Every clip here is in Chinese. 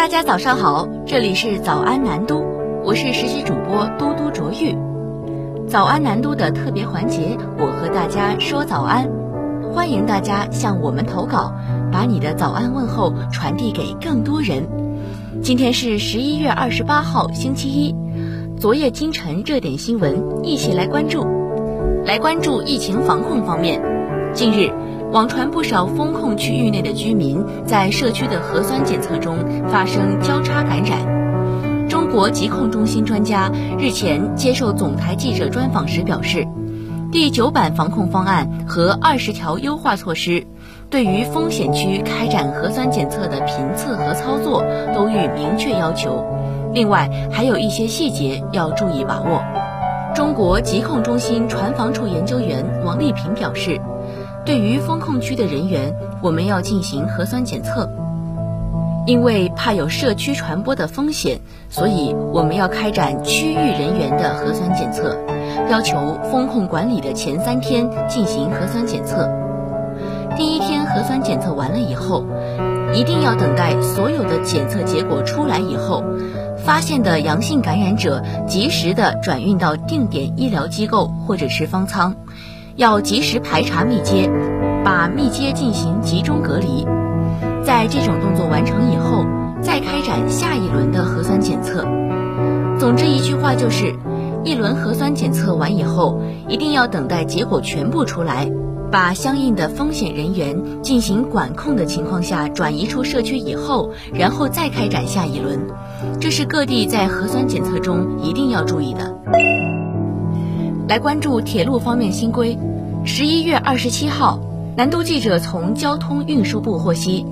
大家早上好，这里是早安南都，我是实习主播嘟嘟卓玉。早安南都的特别环节，我和大家说早安，欢迎大家向我们投稿，把你的早安问候传递给更多人。今天是十一月二十八号，星期一。昨夜今晨热点新闻，一起来关注。来关注疫情防控方面，近日。网传不少封控区域内的居民在社区的核酸检测中发生交叉感染。中国疾控中心专家日前接受总台记者专访时表示，第九版防控方案和二十条优化措施，对于风险区开展核酸检测的频次和操作都予明确要求。另外，还有一些细节要注意把握。中国疾控中心传防处研究员王丽萍表示。对于封控区的人员，我们要进行核酸检测，因为怕有社区传播的风险，所以我们要开展区域人员的核酸检测，要求封控管理的前三天进行核酸检测。第一天核酸检测完了以后，一定要等待所有的检测结果出来以后，发现的阳性感染者及时的转运到定点医疗机构或者是方舱。要及时排查密接，把密接进行集中隔离。在这种动作完成以后，再开展下一轮的核酸检测。总之一句话就是，一轮核酸检测完以后，一定要等待结果全部出来，把相应的风险人员进行管控的情况下转移出社区以后，然后再开展下一轮。这是各地在核酸检测中一定要注意的。来关注铁路方面新规。十一月二十七号，南都记者从交通运输部获悉，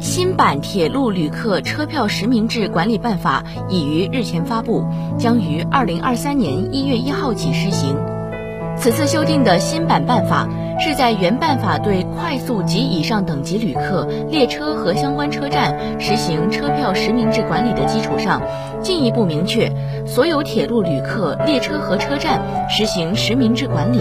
新版铁路旅客车票实名制管理办法已于日前发布，将于二零二三年一月一号起施行。此次修订的新版办法是在原办法对快速及以上等级旅客列车和相关车站实行车票实名制管理的基础上，进一步明确所有铁路旅客列车和车站实行实名制管理。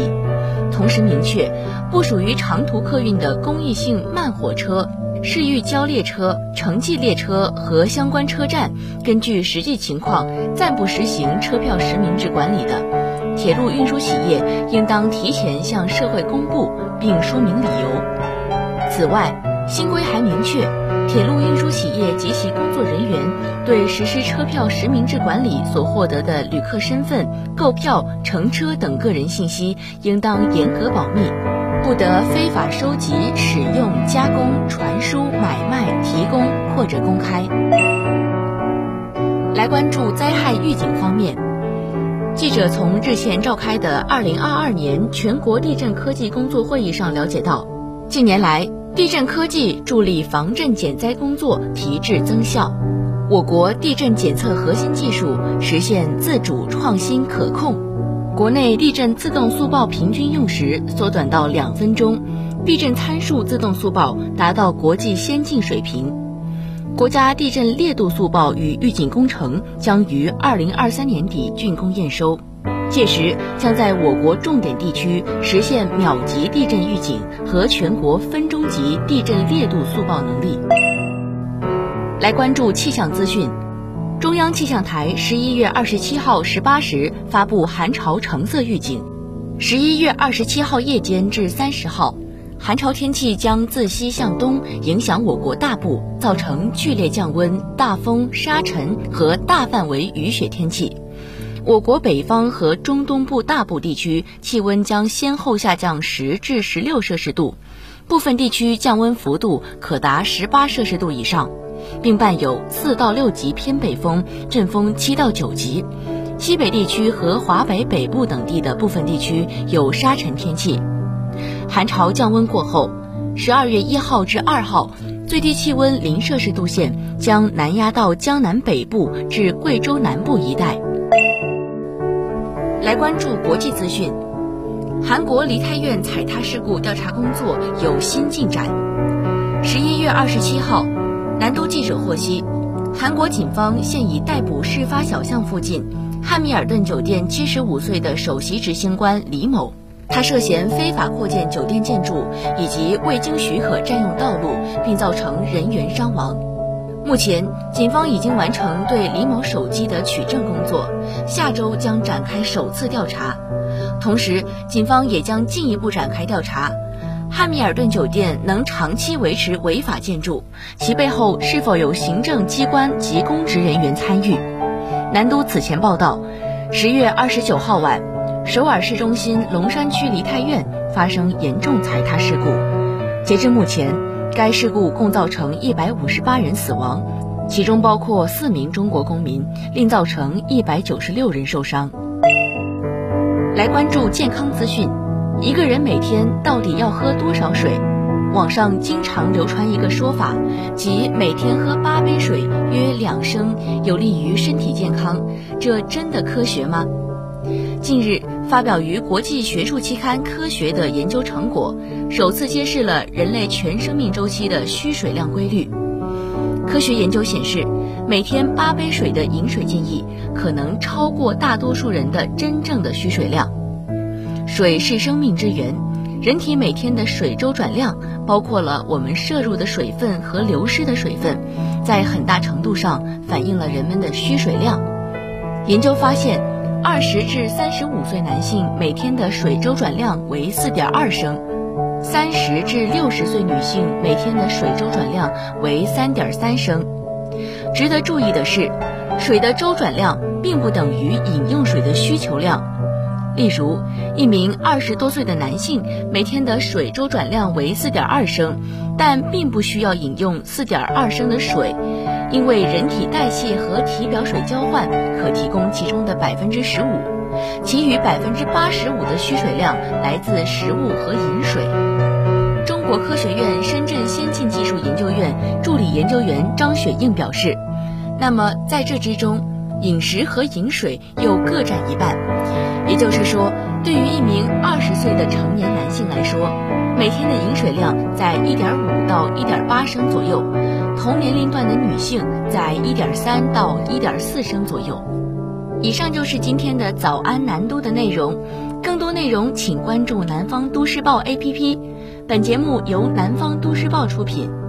同时明确，不属于长途客运的公益性慢火车、市域交列车、城际列车和相关车站，根据实际情况暂不实行车票实名制管理的。铁路运输企业应当提前向社会公布并说明理由。此外，新规还明确，铁路运输企业及其工作人员对实施车票实名制管理所获得的旅客身份、购票、乘车等个人信息，应当严格保密，不得非法收集、使用、加工、传输、买卖、提供或者公开。来关注灾害预警方面。记者从日前召开的二零二二年全国地震科技工作会议上了解到，近年来地震科技助力防震减灾工作提质增效，我国地震检测核心技术实现自主创新可控，国内地震自动速报平均用时缩短到两分钟，地震参数自动速报达到国际先进水平。国家地震烈度速报与预警工程将于二零二三年底竣工验收，届时将在我国重点地区实现秒级地震预警和全国分钟级地震烈度速报能力。来关注气象资讯，中央气象台十一月二十七号十八时发布寒潮橙色预警，十一月二十七号夜间至三十号。寒潮天气将自西向东影响我国大部，造成剧烈降温、大风、沙尘和大范围雨雪天气。我国北方和中东部大部地区气温将先后下降十至十六摄氏度，部分地区降温幅度可达十八摄氏度以上，并伴有四到六级偏北风，阵风七到九级。西北地区和华北北部等地的部分地区有沙尘天气。寒潮降温过后，十二月一号至二号，最低气温零摄氏度线将南压到江南北部至贵州南部一带。来关注国际资讯，韩国梨泰院踩踏事故调查工作有新进展。十一月二十七号，南都记者获悉，韩国警方现已逮捕事发小巷附近汉密尔顿酒店七十五岁的首席执行官李某。他涉嫌非法扩建酒店建筑以及未经许可占用道路，并造成人员伤亡。目前，警方已经完成对李某手机的取证工作，下周将展开首次调查。同时，警方也将进一步展开调查。汉密尔顿酒店能长期维持违法建筑，其背后是否有行政机关及公职人员参与？南都此前报道，十月二十九号晚，首尔市中心龙山区梨泰院发生严重踩踏事故。截至目前。该事故共造成一百五十八人死亡，其中包括四名中国公民，另造成一百九十六人受伤。来关注健康资讯，一个人每天到底要喝多少水？网上经常流传一个说法，即每天喝八杯水，约两升，有利于身体健康。这真的科学吗？近日，发表于国际学术期刊《科学》的研究成果，首次揭示了人类全生命周期的需水量规律。科学研究显示，每天八杯水的饮水建议，可能超过大多数人的真正的需水量。水是生命之源，人体每天的水周转量，包括了我们摄入的水分和流失的水分，在很大程度上反映了人们的需水量。研究发现。二十至三十五岁男性每天的水周转量为四点二升，三十至六十岁女性每天的水周转量为三点三升。值得注意的是，水的周转量并不等于饮用水的需求量。例如，一名二十多岁的男性每天的水周转量为四点二升，但并不需要饮用四点二升的水。因为人体代谢和体表水交换可提供其中的百分之十五，其余百分之八十五的需水量来自食物和饮水。中国科学院深圳先进技术研究院助理研究员张雪映表示：“那么在这之中，饮食和饮水又各占一半。也就是说，对于一名二十岁的成年男性来说，每天的饮水量在一点五到一点八升左右。”同年龄段的女性在一点三到一点四升左右。以上就是今天的早安南都的内容，更多内容请关注南方都市报 APP。本节目由南方都市报出品。